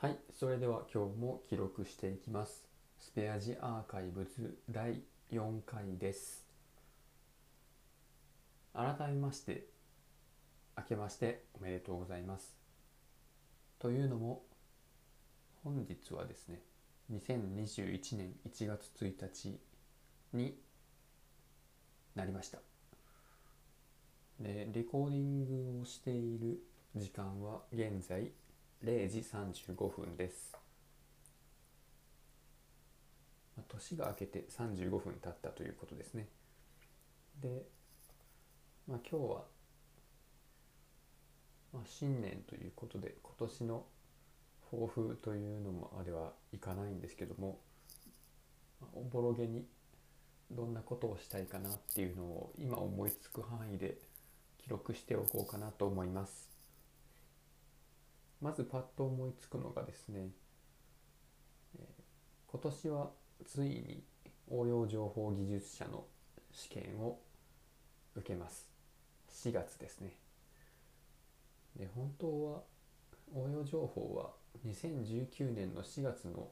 はい、それでは今日も記録していきます。スペアジアーカイブズ第4回です。改めまして、明けましておめでとうございます。というのも、本日はですね、2021年1月1日になりました。で、レコーディングをしている時間は現在0時35分です。年が明けて35分経ったということですね。で、まあ、今日は、まあ、新年ということで今年の抱負というのもあれはいかないんですけども、おぼろげにどんなことをしたいかなっていうのを今思いつく範囲で記録しておこうかなと思います。まずパッと思いつくのがですね、えー今年はついに応用情報技術者の試験を受けます。4月ですね。で本当は応用情報は2019年の4月の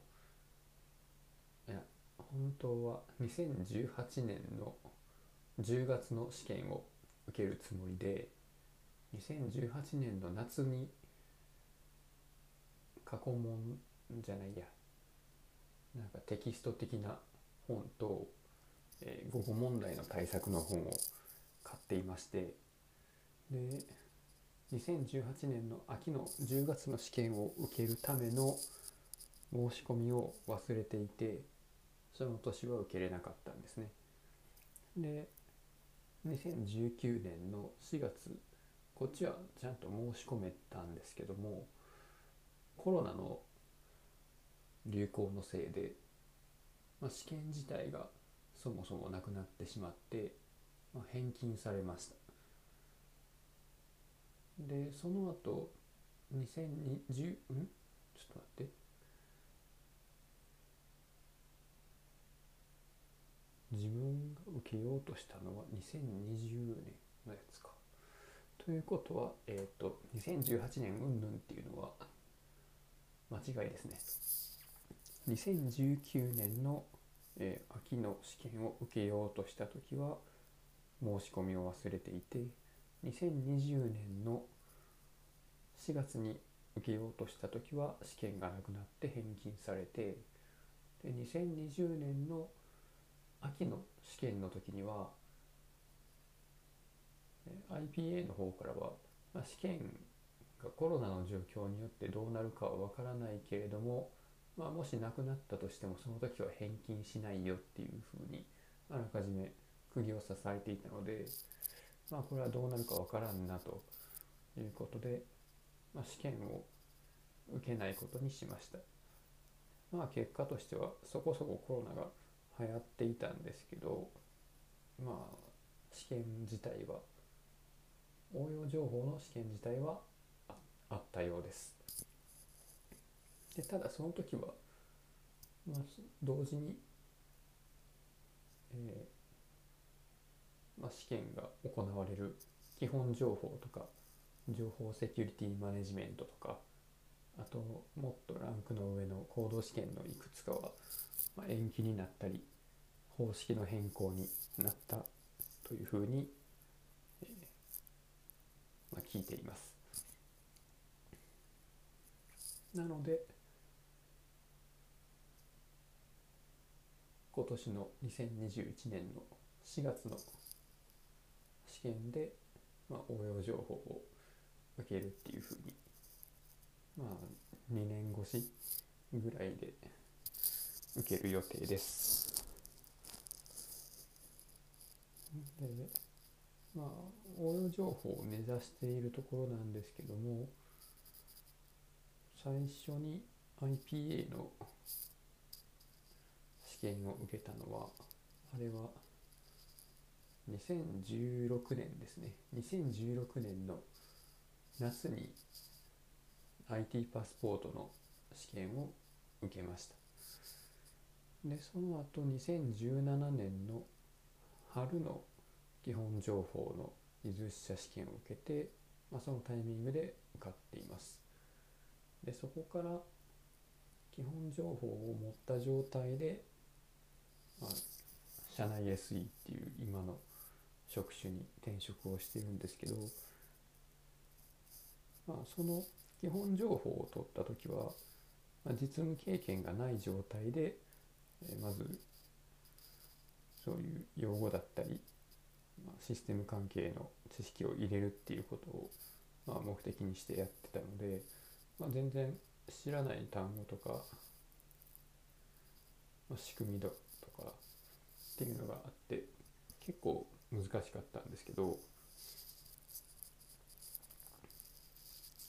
いや本当は2018年の10月の試験を受けるつもりで2018年の夏に過去問じゃないやなんかテキスト的な本と、えー、午後問題の対策の本を買っていましてで2018年の秋の10月の試験を受けるための申し込みを忘れていてその年は受けれなかったんですね。で2019年の4月こっちはちゃんと申し込めたんですけどもコロナの流行のせいで、まあ、試験自体がそもそもなくなってしまって、まあ、返金されました。でその後2020ん？ちょっと待って。自分が受けようとしたのは2020年のやつか。ということはえっ、と2018年云々っていうのは間違いですね。2019年の、えー秋の試験を受けようとした時は申し込みを忘れていて2020年の4月に受けようとした時は試験がなくなって返金されてで2020年の秋の試験の時には IPA の方からは、まあ、試験がコロナの状況によってどうなるかはわからないけれどもまあ、もしなくなったとしてもその時は返金しないよっていうふうにあらかじめ釘を刺されていたので、まあ、これはどうなるかわからんなということで、まあ、試験を受けないことにしました。まあ結果としてはそこそこコロナが流行っていたんですけどまあ試験自体は応用情報の試験自体はあったようです。でただその時は、まあ、同時に、えーまあ、試験が行われる基本情報とか情報セキュリティマネジメントとかあともっとランクの上の行動試験のいくつかは、まあ、延期になったり方式の変更になったというふうに、えーまあ、聞いています。なので今年の2021年の4月の試験で、まあ、応用情報を受けるっていうふうにまあ2年越しぐらいで受ける予定です。でまあ応用情報を目指しているところなんですけども最初に IPA の試験を受けたのはあれは2016年ですね。2016年の夏に IT パスポートの試験を受けました。でその後2017年の春の基本情報の技術者試験を受けて、まあ、そのタイミングで受かっています。でそこから基本情報を持った状態で、まあ、社内 SE っていう今の職種に転職をしてるんですけど、まあ、その基本情報を取った時は、まあ、実務経験がない状態で、えー、まずそういう用語だったり、まあ、システム関係の知識を入れるっていうことを、まあ、目的にしてやってたので、まあ、全然知らない単語とか、まあ、仕組みだとかっていうのがあって結構難しかったんですけど、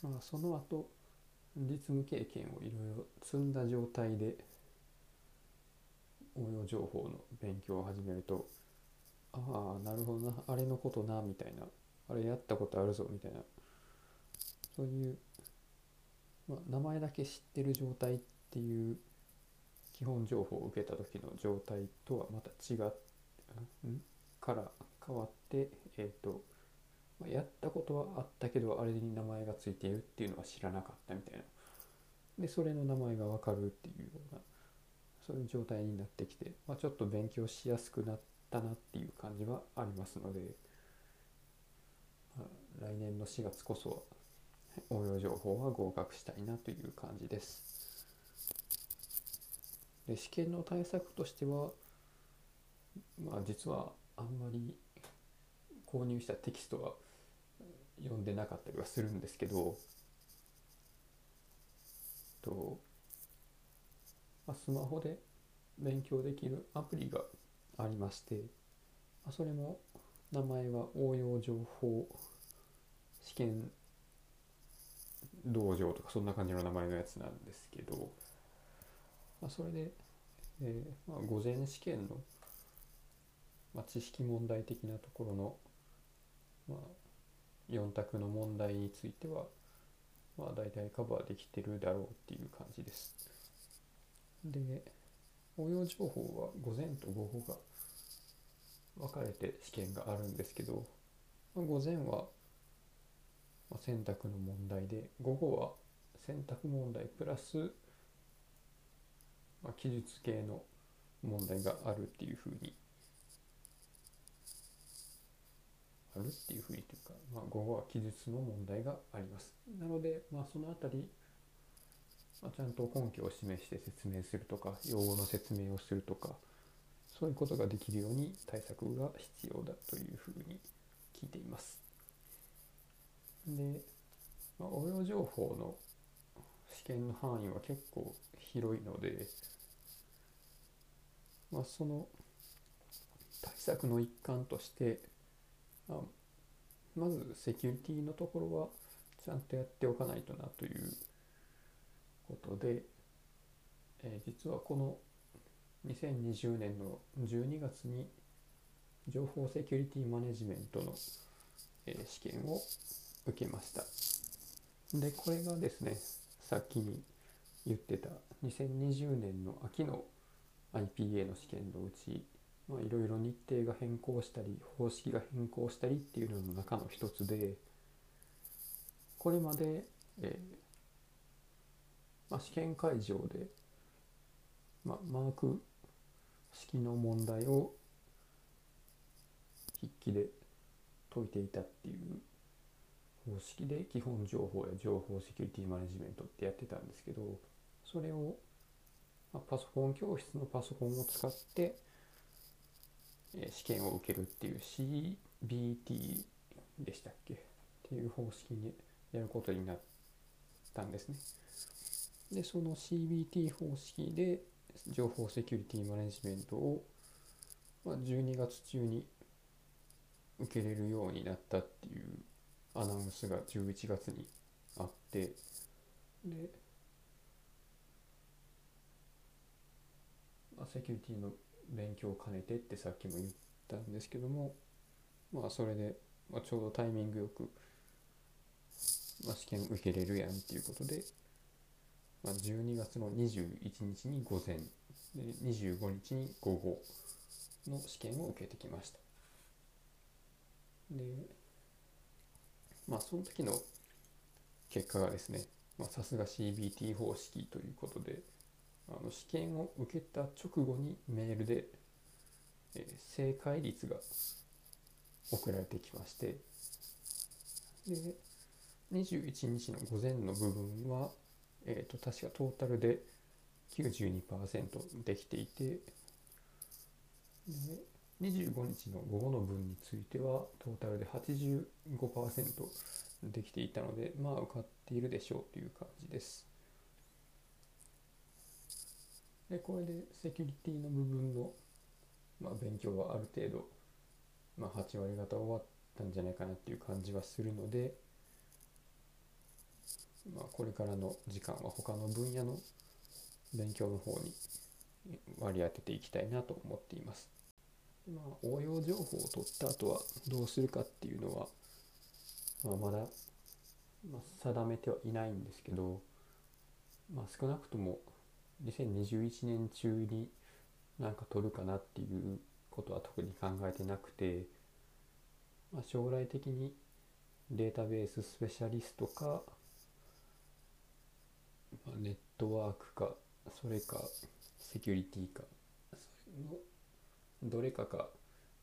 まあ、その後実務経験をいろいろ積んだ状態で応用情報の勉強を始めるとああなるほどなあれのことなみたいなあれやったことあるぞみたいなそういう、名前だけ知ってる状態っていう基本情報を受けた時の状態とはまた違っから変わって、えーとまあ、やったことはあったけどあれに名前がついているっていうのは知らなかったみたいな。でそれの名前が分かるっていうようなそういう状態になってきて、まあ、ちょっと勉強しやすくなったなっていう感じはありますので、まあ、来年の4月こそ応用情報は合格したいなという感じです。で試験の対策としてはまあ実はあんまり購入したテキストは読んでなかったりはするんですけどと、まあ、スマホで勉強できるアプリがありまして、まあ、それも名前は応用情報試験道場とかそんな感じの名前のやつなんですけど、まあ、それで、えーまあ、午前試験の、まあ、知識問題的なところの、まあ、4択の問題については、まあ、大体カバーできてるだろうっていう感じです。で応用情報は午前と午後が分かれて試験があるんですけど、まあ、午前は選択の問題で午後は選択問題プラス、まあ、記述系の問題があるっていうふうにあるっていうふうにというか、まあ、午後は記述の問題があります。なので、まあ、そのあたり、まあ、ちゃんと根拠を示して説明するとか用語の説明をするとかそういうことができるように対策が必要だというふうに聞いています。で、まあ、応用情報の試験の範囲は結構広いので、まあ、その対策の一環として、まあ、まずセキュリティのところはちゃんとやっておかないとなということで、えー、実はこの2020年の12月に情報セキュリティマネジメントの、試験を受けました。でこれがですねさっきに言ってた2020年の秋の IPA の試験のうちいろいろ日程が変更したり方式が変更したりっていうのの中の一つでこれまで、えーまあ、試験会場で、まあ、マーク式の問題を筆記で解いていたっていう方式で基本情報や情報セキュリティマネジメントってやってたんですけどそれを、ま、パソコン教室のパソコンを使って、え、試験を受けるっていう CBT でしたっけ？っていう方式にやることになったんですね。でその CBT 方式で情報セキュリティマネジメントを、ま、12月中に受けれるようになったっていうアナウンスが11月にあってで、セキュリティの勉強を兼ねてってさっきも言ったんですけどもまあそれで、まあ、ちょうどタイミングよく、まあ、試験受けれるやんっていうことで、まあ、12月の21日に午前で25日に午後の試験を受けてきました。でまあその時の結果がですねさすが CBT 方式ということであの試験を受けた直後にメールで、えー正解率が送られてきましてで21日の午前の部分は、えー、と確かトータルで92%できていてで25日の午後の分についてはトータルで85%できていたのでまあ受かっているでしょうという感じです。でこれでセキュリティの部分の、まあ、勉強はある程度、まあ、8割方終わったんじゃないかなっていう感じはするので、まあ、これからの時間は他の分野の勉強の方に割り当てていきたいなと思っています。まあ、応用情報を取った後はどうするかっていうのは、まあ、まだ、まあ、定めてはいないんですけど、まあ、少なくとも2021年中になんか取るかなっていうことは特に考えてなくて、まあ、将来的にデータベーススペシャリストか、まあ、ネットワークかそれかセキュリティかそれのどれかか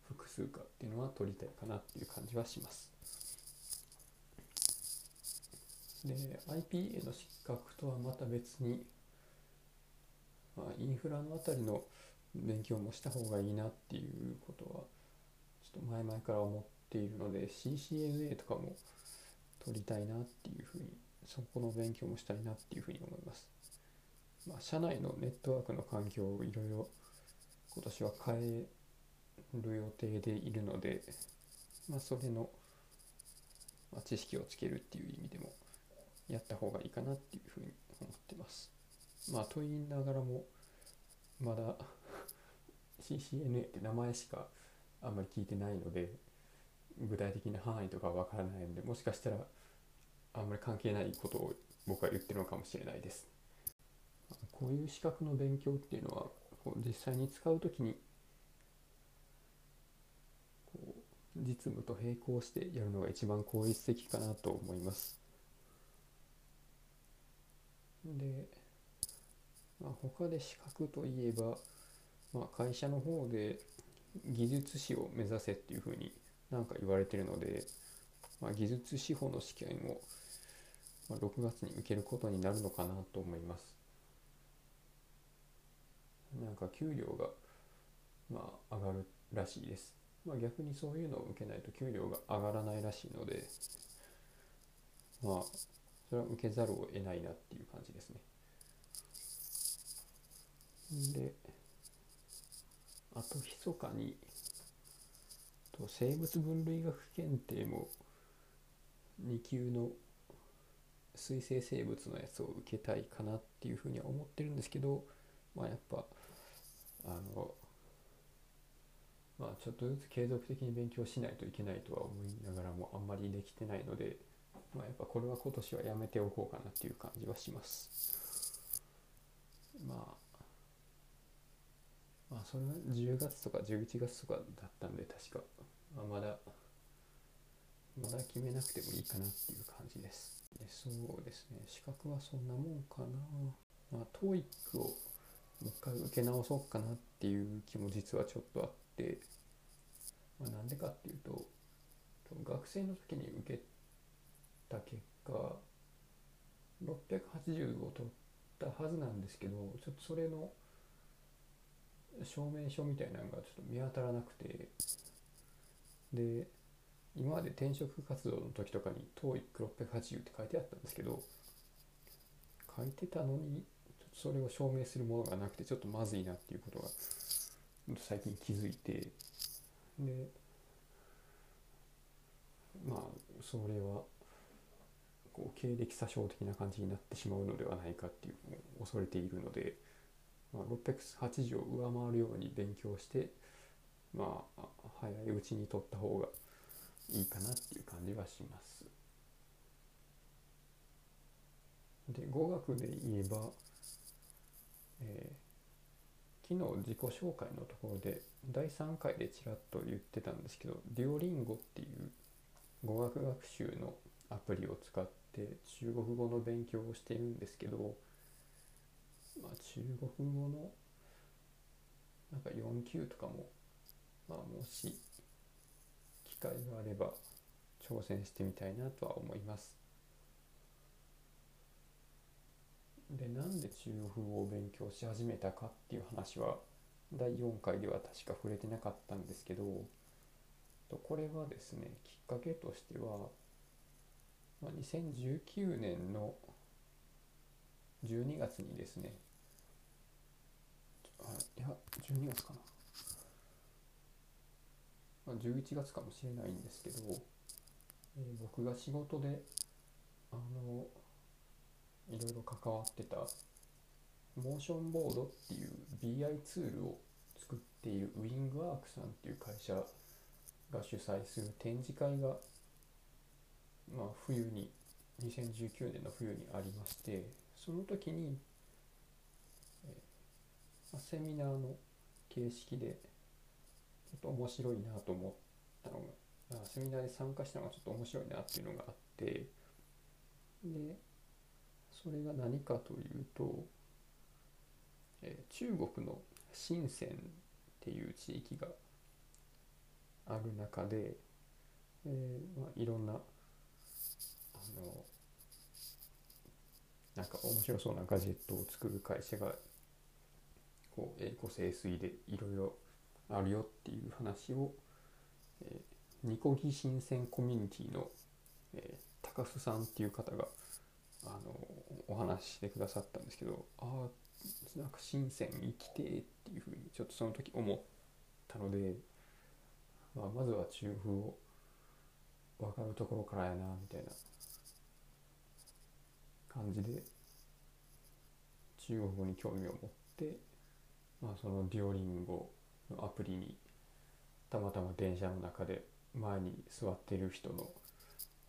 複数かっていうのは取りたいかなっていう感じはします。で IPA の資格とはまた別に、まあ、インフラのあたりの勉強もした方がいいなっていうことはちょっと前々から思っているので CCNA とかも取りたいなっていうふうにそこの勉強もしたいなっていうふうに思います。まあ、社内のネットワークの環境をいろいろ今年は変える予定でいるので、まあ、それの、ま、知識をつけるっていう意味でもやった方がいいかなっていうふうに思ってます。まあと言いながらもまだ CCNA って名前しかあんまり聞いてないので具体的な範囲とかは分からないのでもしかしたらあんまり関係ないことを僕は言ってるのかもしれないです。こういう資格の勉強っていうのは実際に使うときに実務と並行してやるのが一番効率的かなと思います。で、まあ、他で資格といえば、まあ、会社の方で技術士を目指せっていうふうになんか言われてるので、まあ、技術士法の試験を6月に受けることになるのかなと思います。なんか給料がまあ上がるらしいです。まあ逆にそういうのを受けないと給料が上がらないらしいので、まあそれは受けざるを得ないなっていう感じですね。で、あと密かにと生物分類学検定も2級の水生生物のやつを受けたいかなっていうふうには思ってるんですけどまあやっぱあのまあちょっとずつ継続的に勉強しないといけないとは思いながらもあんまりできてないのでまあやっぱこれは今年はやめておこうかなっていう感じはします。まあまあそれは10月とか11月とかだったんで確か、まあ、まだまだ決めなくてもいいかなっていう感じです。でそうですね。資格はそんなもんかな。まあ TOEIC をもう一回受け直そうかなっていう気も実はちょっとあって、まあ、なんでかっていうと学生の時に受けた結果680を取ったはずなんですけどちょっとそれの証明書みたいなのがちょっと見当たらなくてで今まで転職活動の時とかに TOEIC680 って書いてあったんですけど書いてたのにそれを証明するものがなくてちょっとまずいなっていうことが最近気づいてでまあそれはこう経歴詐称的な感じになってしまうのではないかっていうのを恐れているので、まあ、680を上回るように勉強してまあ早いうちに取った方がいいかなっていう感じはします。で語学で言えば、えー昨日自己紹介のところで第3回でちらっと言ってたんですけどデュオリンゴっていう語学学習のアプリを使って中国語の勉強をしているんですけど、まあ、中国語のなんか4級とかも、まあ、もし機会があれば挑戦してみたいなとは思います。でなんで中国語を勉強し始めたかっていう話は第4回では確か触れてなかったんですけどこれはですねきっかけとしては、2019年の12月にですねいや12月かな、11月かもしれないんですけど、え、僕が仕事であのいろいろ関わってたモーションボードっていう BI ツールを作っているウィングワークさんっていう会社が主催する展示会が、まあ、冬に2019年の冬にありましてその時に、えー、セミナーの形式でちょっと面白いなと思ったのがセミナーで参加したのがちょっと面白いなっていうのがあってでそれが何かというと、えー、中国の深センっていう地域がある中で、えーまあ、いろんなあのなんか面白そうなガジェットを作る会社がこう栄枯盛衰でいろいろあるよっていう話を、えー、ニコギ新鮮コミュニティの、えー、高須さんっていう方があのお話ししてくださったんですけどああなんか深セン生きてっていうふうにちょっとその時思ったので、まあ、まずは中風を分かるところからやなみたいな感じで中国語に興味を持って、まあ、そのデュオリンゴのアプリにたまたま電車の中で前に座ってる人の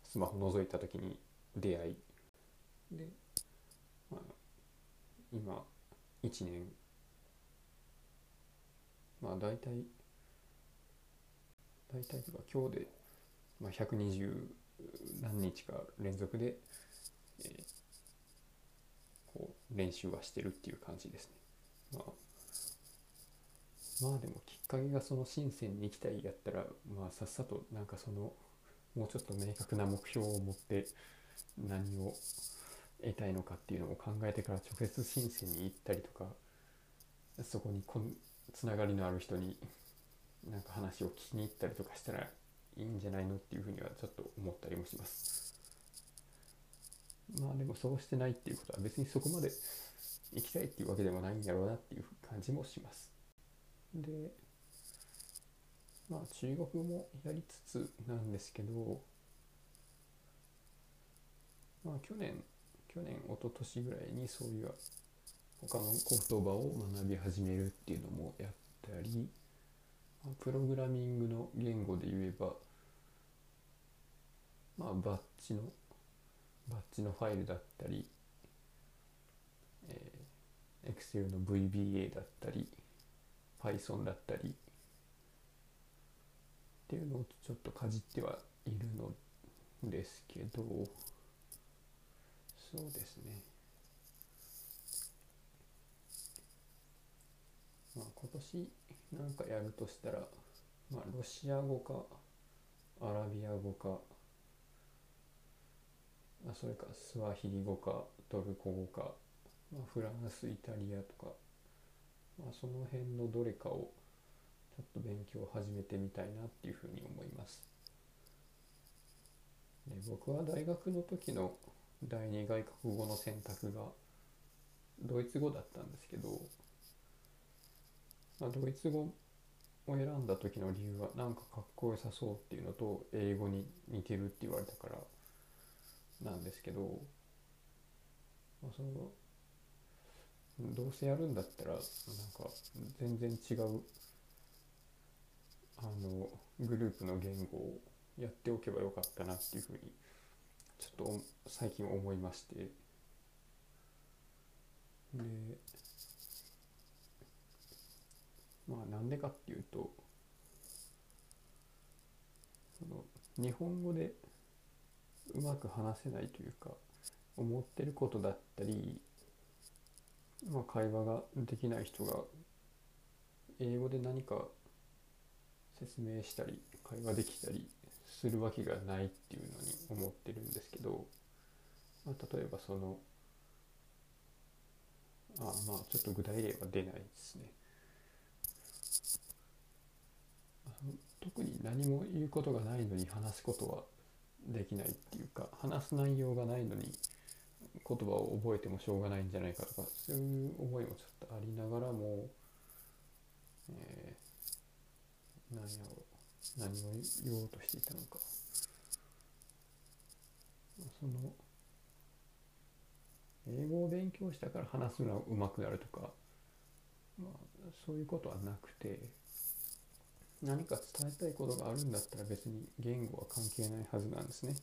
スマホ覗いた時に出会いで、まあ、今1年まあ大体大体とか今日で、まあ、120何日か連続で、えー、こう練習はしてるっていう感じですね。まあまあでもきっかけがその深センに行きたいやったらまあさっさとなんかそのもうちょっと明確な目標を持って何を得たいのかっていうのを考えてから直接深センに行ったりとかそこにこんつながりのある人になんか話を聞きに行ったりとかしたらいいんじゃないのっていうふうにはちょっと思ったりもします。まあでもそうしてないっていうことは別にそこまで行きたいっていうわけでもないんだろうなっていう感じもします。でまあ中国もやりつつなんですけどまあ去年去年一昨年ぐらいにそういう他の言葉を学び始めるっていうのもやったりプログラミングの言語で言えばまあバッチのバッチのファイルだったり、えー、Excel の VBA だったり Python だったりっていうのをちょっとかじってはいるのですけどそうですねまあ今年なんかやるとしたらまあロシア語かアラビア語かあそれかスワヒリ語かトルコ語か、まあ、フランスイタリアとか、まあ、その辺のどれかをちょっと勉強を始めてみたいなっていうふうに思います。で僕は大学の時の第二外国語の選択がドイツ語だったんですけど、まあ、ドイツ語を選んだ時の理由はなんかかっこよさそうっていうのと英語に似てるって言われたからなんですけど、まあ、そのどうせやるんだったらなんか全然違うあのグループの言語をやっておけばよかったなっていうふうにちょっと最近思いまして。でまあなんでかっていうとその日本語でうまく話せないというか思ってることだったりまあ、会話ができない人が英語で何か説明したり会話できたりするわけがないっていうのに思ってるんですけど、まあ、例えばそのあまあちょっと具体例は出ないですね。特に何も言うことがないのに話すことはできないっていうか話す内容がないのに言葉を覚えてもしょうがないんじゃないかとかそういう思いもちょっとありながらも、えー、何やろう何を言おうとしていたのかその英語を勉強したから話すのは上手くなるとか、まあ、そういうことはなくて何か伝えたいことがあるんだったら別に言語は関係ないはずなんですね。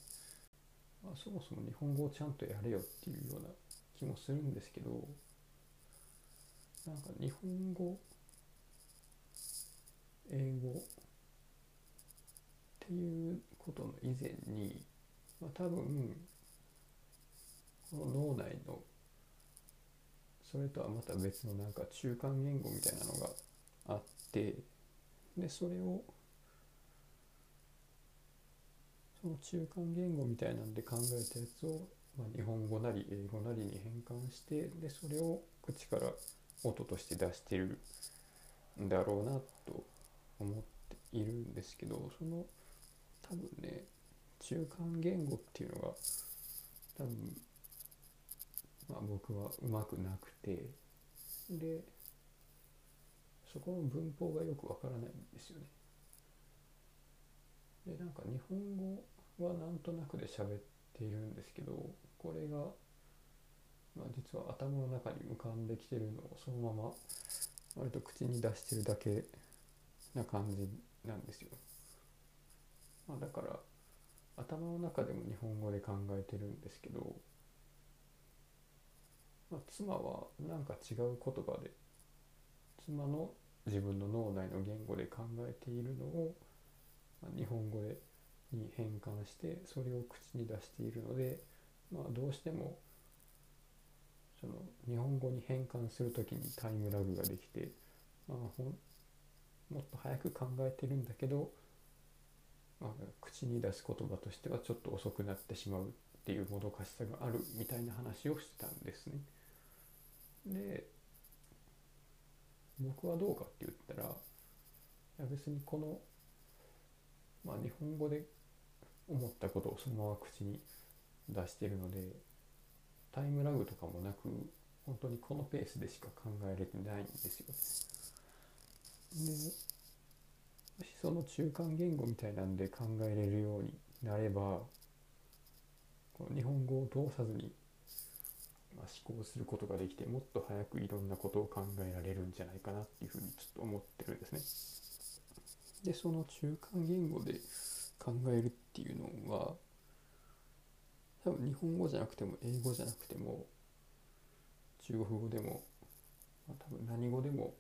まあ、そもそも日本語をちゃんとやれよっていうような気もするんですけどなんか日本語英語っていうことの以前に、まあ、多分この脳内のそれとはまた別のなんか中間言語みたいなのがあってでそれをその中間言語みたいなんで考えたやつを、まあ、日本語なり英語なりに変換してでそれを口から音として出してるんだろうなと思っているんですけどその多分ね中間言語っていうのが多分まあ僕はうまくなくてでそこの文法がよくわからないんですよね。でなんか日本語はなんとなくで喋っているんですけどこれが、まあ、実は頭の中に浮かんできてるのをそのまま割と口に出してるだけな感じなんですよ。まあ、だから頭の中でも日本語で考えてるんですけど、まあ、妻はなんか違う言葉で妻の自分の脳内の言語で考えているのをま日本語でに変換してそれを口に出しているので、まあ、どうしてもその日本語に変換する時にタイムラグができて、まあ、ほんもっと早く考えてるんだけど、まあ、口に出す言葉としてはちょっと遅くなってしまうっていうもどかしさがあるみたいな話をしてたんですね。で僕はどうかって言ったらいや別にこの、まあ、日本語で思ったことをそのまま口に出してるのでタイムラグとかもなく本当にこのペースでしか考えれてないんですよ。でもしその中間言語みたいなんで考えれるようになればこの日本語を通さずに思考することができてもっと早くいろんなことを考えられるんじゃないかなっていうふうにちょっと思ってるんですね。でその中間言語で考えるっていうのは多分日本語じゃなくても英語じゃなくても中国語でも、まあ、多分何語でも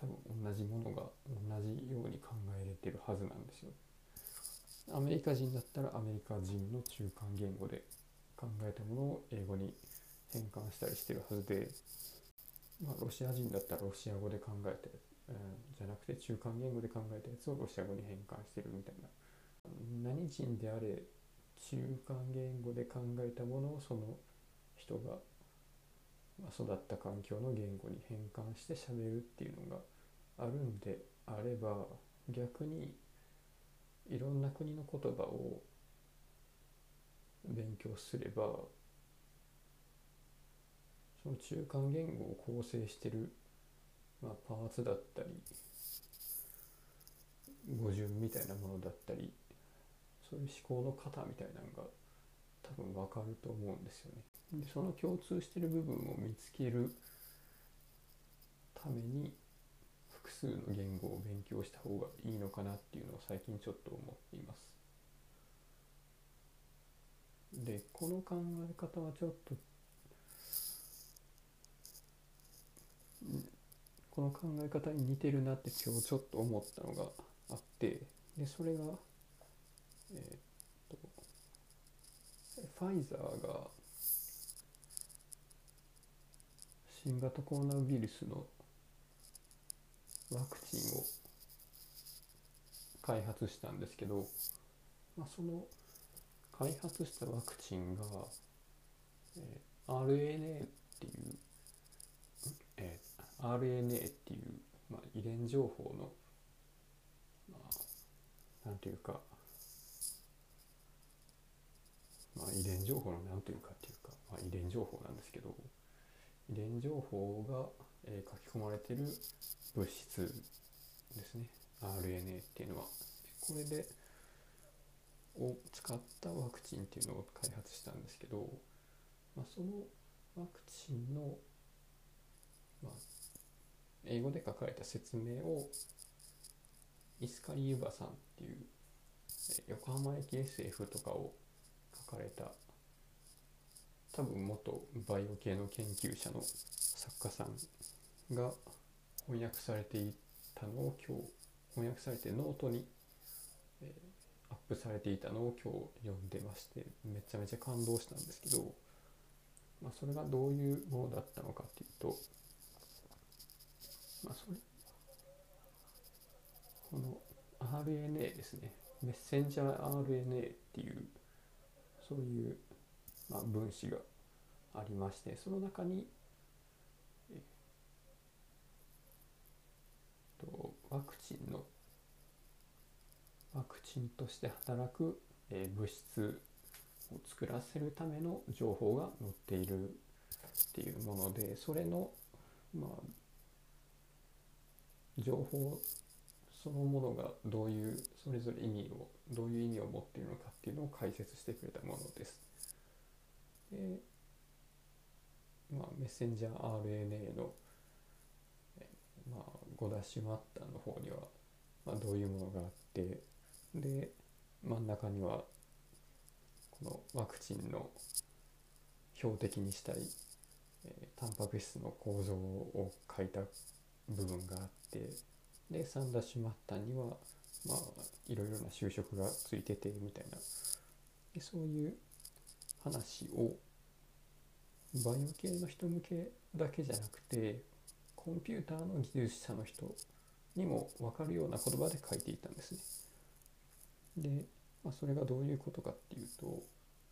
多分同じものが同じように考えれてるはずなんですよ。アメリカ人だったらアメリカ人の中間言語で考えたものを英語に変換したりしてるはずで、まあ、ロシア人だったらロシア語で考えて、えー、じゃなくて中間言語で考えたやつをロシア語に変換してるみたいな何人であれ中間言語で考えたものをその人が育った環境の言語に変換して喋るっていうのがあるんであれば逆にいろんな国の言葉を勉強すればその中間言語を構成してる、まあ、パーツだったり語順みたいなものだったりそういう思考の型みたいなのが多分分かると思うんですよね。でその共通してる部分を見つけるために複数の言語を勉強した方がいいのかなっていうのを最近ちょっと思っています。でこの考え方はちょっとこの考え方に似てるなって今日ちょっと思ったのがあってでそれがえー、っとファイザーが新型コロナウイルスのワクチンを開発したんですけど、まあ、その開発したワクチンが、えー、RNA っていう、えー、RNA っていう、まあ、遺伝情報の、まあ、なんていうか、まあ、遺伝情報のなんというかっていうか、まあ、遺伝情報なんですけど遺伝情報が、えー、書き込まれてる物質ですね。RNA っていうのは。これでを使ったワクチンっていうのを開発したんですけど、まあ、そのワクチンの、まあ、英語で書かれた説明をイスカリ・ユバさんっていう横浜駅 SF とかを書かれた多分元バイオ系の研究者の作家さんが翻訳されていたのを今日翻訳されてノートに、えー、アップされていたのを今日読んでましてめちゃめちゃ感動したんですけど、まあ、それがどういうものだったのかっていうと、まあ、それこの RNA ですね。メッセンジャー RNA っていうそういう、まあ、分子がありましてその中にとワクチンのワクチンとして働く、えー、物質を作らせるための情報が載っているっていうものでそれのまあ情報そのものがどういうそれぞれ意味をどういう意味を持っているのかっていうのを解説してくれたものです。でまあ、メッセンジャー RNA の、まあ、5ダッシュマッターの方には、まあ、どういうものがあってで真ん中にはこのワクチンの標的にしたい、えー、タンパク質の構造を書いた部分があってで3ダッシュマッターにはまあいろいろな就職がついててみたいな。でそういう話をバイオ系の人向けだけじゃなくてコンピューターの技術者の人にも分かるような言葉で書いていたんですね。で、まあ、それがどういうことかっていうと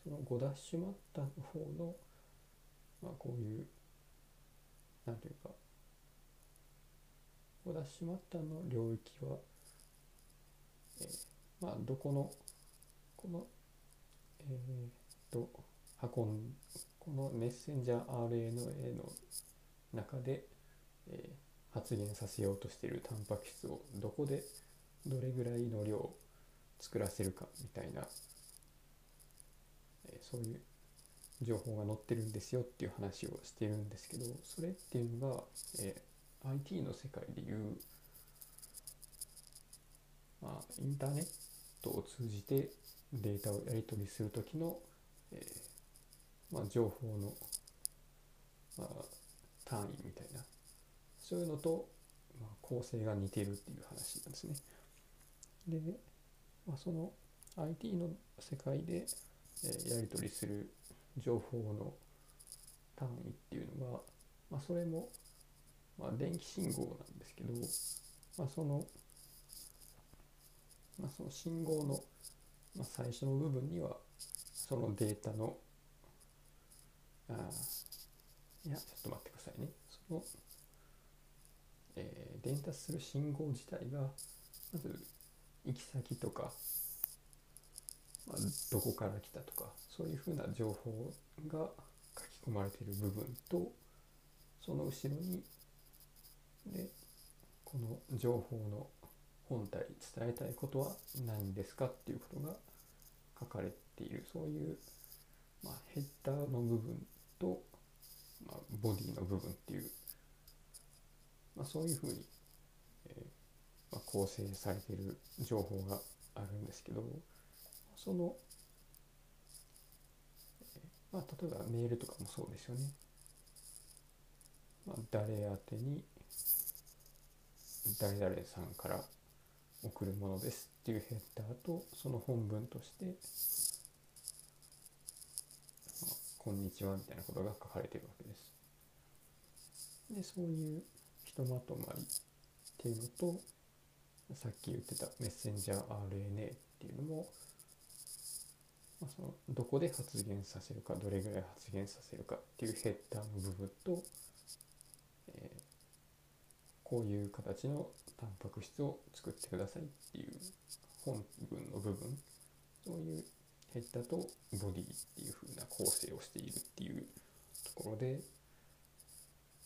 その5ダッシュマッターの方の、まあ、こういう何ていうか5ダッシュマッターの領域は、えー、まあどこのこのえー、と運んこのメッセンジャー RNA の中で、えー、発現させようとしているタンパク質をどこでどれぐらいの量作らせるかみたいな、えー、そういう情報が載ってるんですよっていう話をしてるんですけどそれっていうのが、えー、IT の世界でいう、まあ、インターネットを通じてデータをやり取りする時の、えーまあ、情報の、まあ、単位みたいなそういうのと、まあ、構成が似てるっていう話なんですね。で、まあ、その IT の世界で、えー、やり取りする情報の単位っていうのは、まあ、それも、まあ、電気信号なんですけど、まあ、その、まあ、その信号の、まあ、最初の部分にはそのデータのあいやちょっと待ってくださいね。その、えー、伝達する信号自体がまず行き先とか、まあ、どこから来たとかそういうふうな情報が書き込まれている部分とその後ろにでこの情報の本体伝えたいことは何ですかっていうことが書かれてているそういう、まあ、ヘッダーの部分と、まあ、ボディの部分っていう、まあ、そういうふうに、えー、まあ、構成されている情報があるんですけどその、えー、まあ、例えばメールとかもそうですよね。まあ、誰宛てに誰々さんから送るものですっていうヘッダーとその本文としてこんにちはみたいなことが書かれてるわけです。でそういうひとまとまりっていうのとさっき言ってたメッセンジャー RNA っていうのも、まあ、そのどこで発現させるかどれぐらい発現させるかっていうヘッダーの部分と、えー、こういう形のタンパク質を作ってくださいっていう本文の部分そういうヘッダとボディっていう風な構成をしているっていうところで、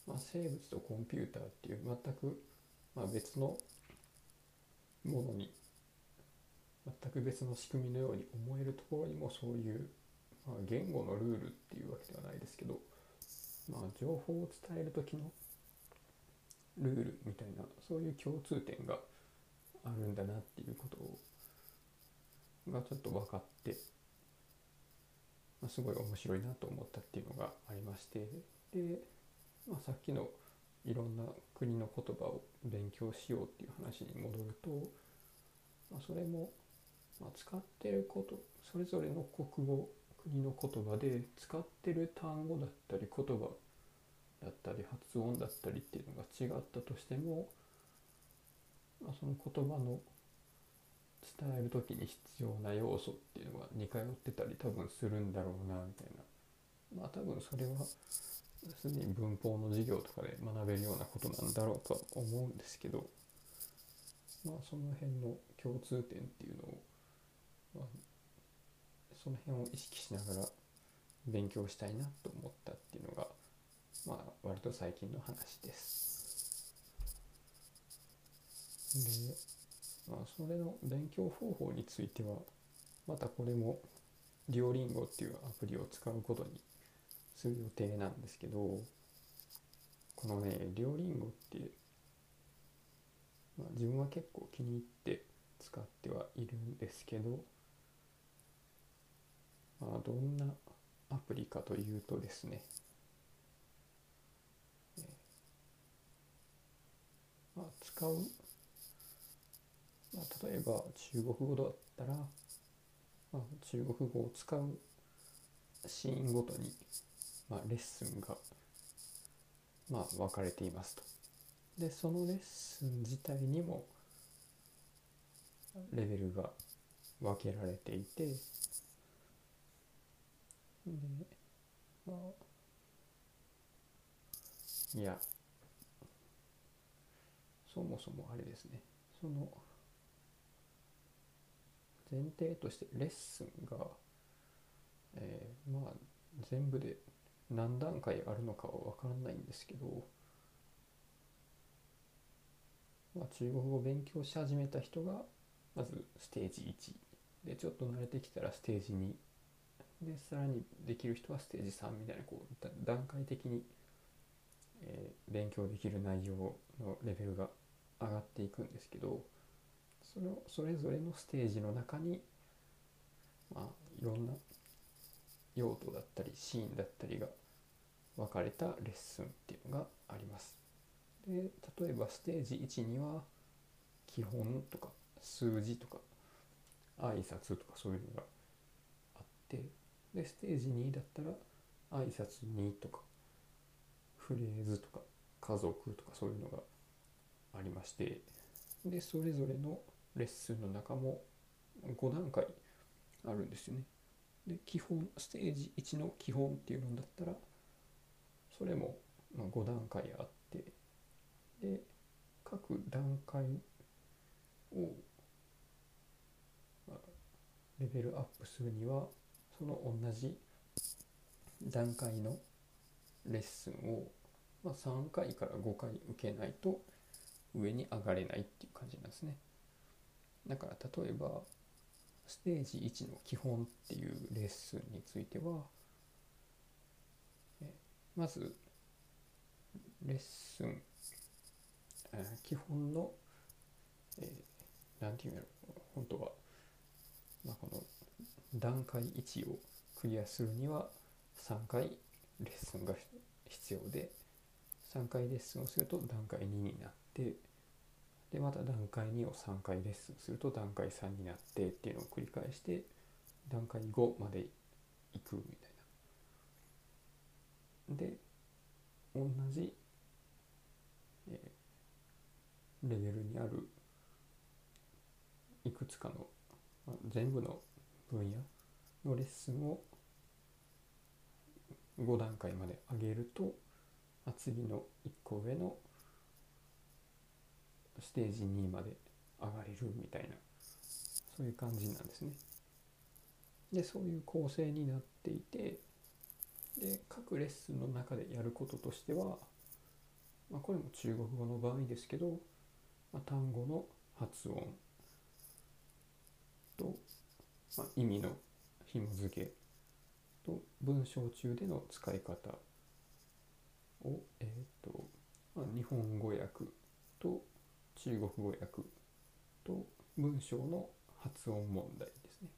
まあ、生物とコンピューターっていう全く、まあ、別のものに全く別の仕組みのように思えるところにもそういう、まあ、言語のルールっていうわけではないですけど、まあ、情報を伝える時のルールみたいなそういう共通点があるんだなっていうことがちょっと分かって、まあ、すごい面白いなと思ったっていうのがありましてで、まあ、さっきのいろんな国の言葉を勉強しようっていう話に戻ると、まあ、それも、ま、使ってることそれぞれの国語国の言葉で使ってる単語だったり言葉だったり発音だったりっていうのが違ったとしても、まあ、その言葉の伝える時に必要な要素っていうのが似通ってたり多分するんだろうなみたいなまあ多分それはすでに文法の授業とかで学べるようなことなんだろうとは思うんですけどまあその辺の共通点っていうのを、まあ、その辺を意識しながら勉強したいなと思ったっていうのがまあ割と最近の話です。で、まあ、それの勉強方法についてはまたこれもデュオリンゴっていうアプリを使うことにする予定なんですけどこのねデュオリンゴって、まあ、自分は結構気に入って使ってはいるんですけどまあどんなアプリかというとですねまあ、使う、まあ、例えば中国語だったら、まあ、中国語を使うシーンごとに、まあ、レッスンが、まあ、分かれていますと。でそのレッスン自体にもレベルが分けられていてで、まあ、いやそもそもあれですねその前提としてレッスンが、えー、まあ全部で何段階あるのかは分からないんですけど、まあ、中国語を勉強し始めた人がまずステージ1でちょっと慣れてきたらステージ2でさらにできる人はステージ3みたいなこう段階的に、えー、勉強できる内容のレベルが上がっていくんですけどそのそれぞれのステージの中にまあいろんな用途だったりシーンだったりが分かれたレッスンっていうのがあります。で例えばステージ1には基本とか数字とか挨拶とかそういうのがあってでステージ2だったら挨拶2とかフレーズとか家族とかそういうのがありましてでそれぞれのレッスンの中も5段階あるんですよね。で基本ステージ1の基本っていうのだったらそれも5段階あってで各段階を、レベルアップするにはその同じ段階のレッスンを、ま3回から5回受けないと上に上がれないっていう感じなんですねだから例えばステージ1の基本っていうレッスンについてはまずレッスン基本の何、えー、て言うんだろう本当は、まあ、この段階1をクリアするには3回レッスンが必要で3回レッスンをすると段階2になってでまた段階2を3回レッスンすると段階3になってっていうのを繰り返して段階5までいくみたいな。で同じえーレベルにあるいくつかのまあ全部の分野のレッスンを5段階まで上げるとまあ次の1個上のステージ2まで上がれるみたいなそういう感じなんですね。でそういう構成になっていてで各レッスンの中でやることとしては、まあ、これも中国語の場合ですけど、まあ、単語の発音と、まあ、意味の紐付けと文章中での使い方を、えーとまあ、日本語訳と中国語訳と文章の発音問題ですね。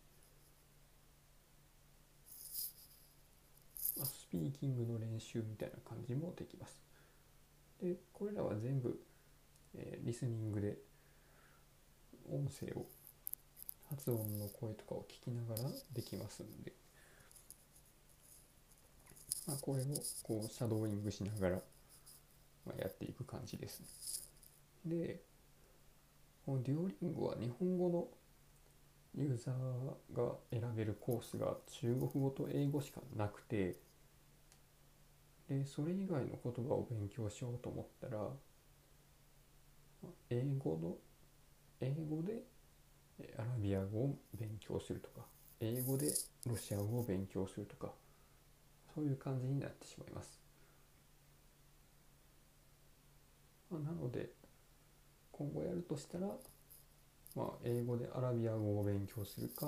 まあ、スピーキングの練習みたいな感じもできます。で、これらは全部、えーリスニングで音声を発音の声とかを聞きながらできますんで、まあ、これをこうシャドーイングしながら、まあ、やっていく感じですね。で、このデュオリンゴは日本語のユーザーが選べるコースが中国語と英語しかなくてでそれ以外の言葉を勉強しようと思ったら英語の英語でアラビア語を勉強するとか英語でロシア語を勉強するとかそういう感じになってしまいます。まあなので今後やるとしたらまあ、英語でアラビア語を勉強するか、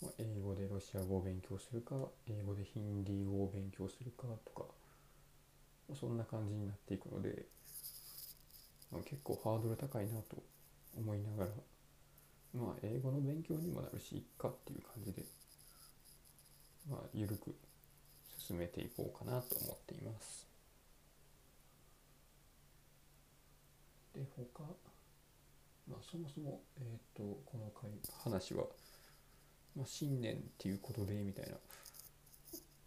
まあ、英語でロシア語を勉強するか、英語でヒンディー語を勉強するかとか、まあそんな感じになっていくので、まあ、結構ハードル高いなと思いながら、まあ、英語の勉強にもなるし、いっかっていう感じで、まあ、ゆるく進めていこうかなと思っています。で、他、まあ、そもそも、えー、とこの回話は、まあ、新年っていうことでみたいな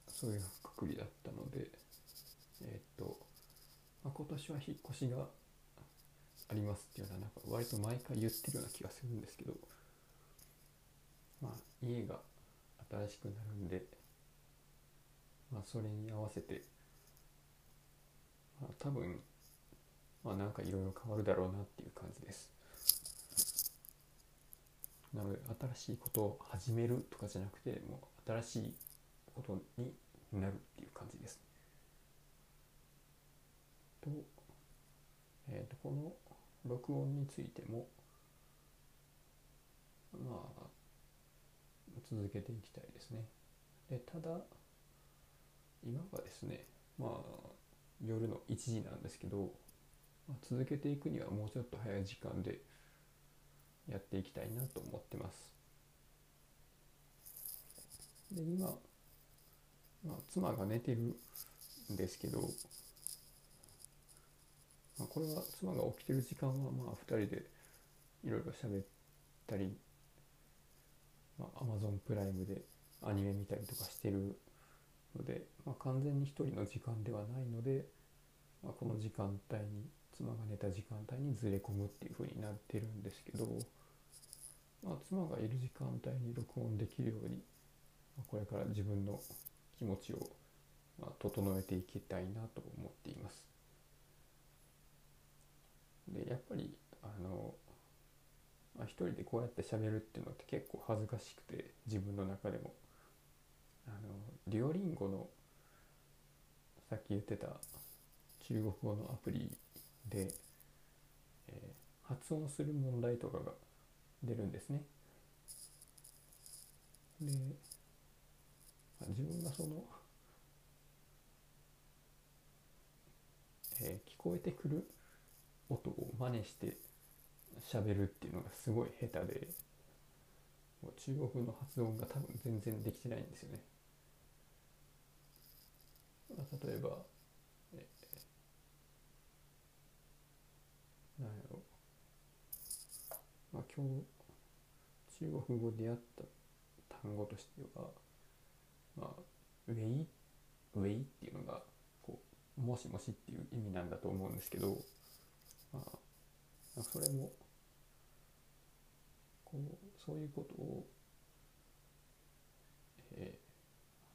そういうくくりだったので、えっ、と、まあ、今年は引っ越しがありますっていうのはなんか割と毎回言ってるような気がするんですけど、まあ、家が新しくなるんで、まあ、それに合わせて、まあ、多分、まあ、なんかいろいろ変わるだろうなっていう感じです。なので新しいことを始めるとかじゃなくてもう新しいことになるっていう感じです。と,、えー、とこの録音についてもまあ続けていきたいですね。でただ今はですねまあ夜の1時なんですけど、続けていくにはもうちょっと早い時間でやっていきたいなと思ってます。で今、まあ、妻が寝てるんですけど、まあ、これは妻が起きてる時間はまあ2人でいろいろ喋ったり、まあ、Amazon プライムでアニメ見たりとかしてるので、まあ、完全に一人の時間ではないので、まあ、この時間帯に妻が寝た時間帯にずれ込むっていう風になってるんですけど、まあ、妻がいる時間帯に録音できるように、ま、これから自分の気持ちを、ま、整えていきたいなと思っています。でやっぱりあの、まあ、一人でこうやって喋るっていうのって結構恥ずかしくて自分の中でも。あのデュオリンゴのさっき言ってた中国語のアプリで、えー発音する問題とかが出るんですね。で、自分がその、えー聞こえてくる音を真似して喋るっていうのがすごい下手で、中国の発音が多分全然できてないんですよね。例えば、ーなんやろまあ、今日中国語で出会った単語としては、まあ、ウェイ？ウェイっていうのがこうもしもしっていう意味なんだと思うんですけど、まあ、それもこうそういうことを、え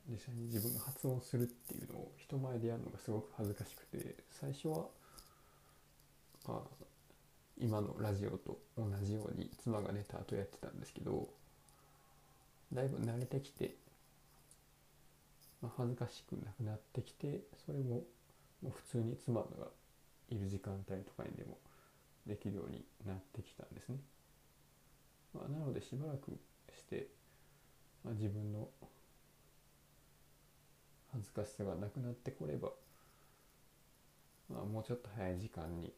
ー、実際に自分が発音するっていうのを人前でやるのがすごく恥ずかしくて最初は、まあ、今のラジオと同じように妻が寝た後やってたんですけどだいぶ慣れてきて、まあ、恥ずかしくなくなってきてそれももう普通に妻がいる時間帯とかにでもできるようになってきたんですね。まあ、なのでしばらくして、まあ、自分の恥ずかしさがなくなってこれば、まあ、もうちょっと早い時間に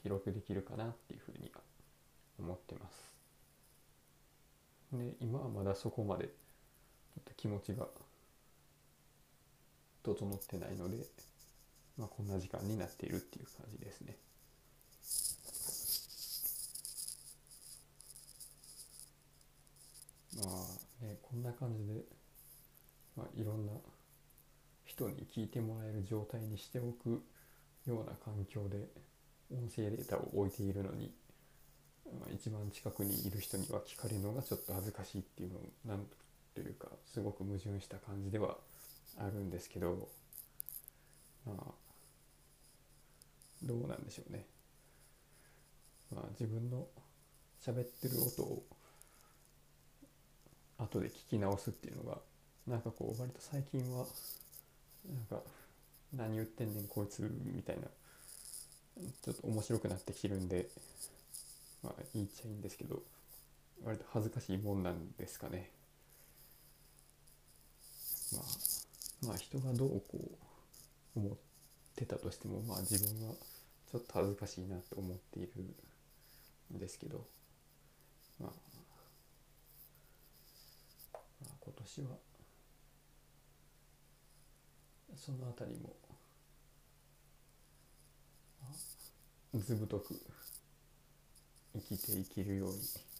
記録できるかなっていうふうには思ってます。で今はまだそこまでちょっと気持ちが整ってないので、まあ、こんな時間になっているっていう感じですね。まあねこんな感じで、まあ、いろんな人に聞いてもらえる状態にしておくような環境で音声データを置いているのに、まあ、一番近くにいる人には聞かれるのがちょっと恥ずかしいっていうのなんというかすごく矛盾した感じではあるんですけどまあどうなんでしょうね。まあ、自分の喋ってる音を後で聞き直すっていうのがなんかこう割と最近はなんか何言ってんねんこいつみたいなちょっと面白くなってきてるんでまあ言っちゃいいんですけど割と恥ずかしいもんなんですかね。まあまあ人がどうこう思ってたとしてもまあ自分はちょっと恥ずかしいなと思っているんですけどまあ、まあ、今年はその辺りもずぶとく生きていけるように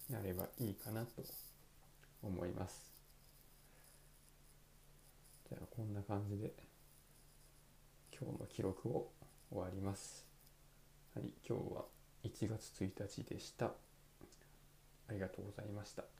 なればいいかなと思います。じゃあこんな感じで今日の記録を終わります。はい今日は1月1日でした。ありがとうございました。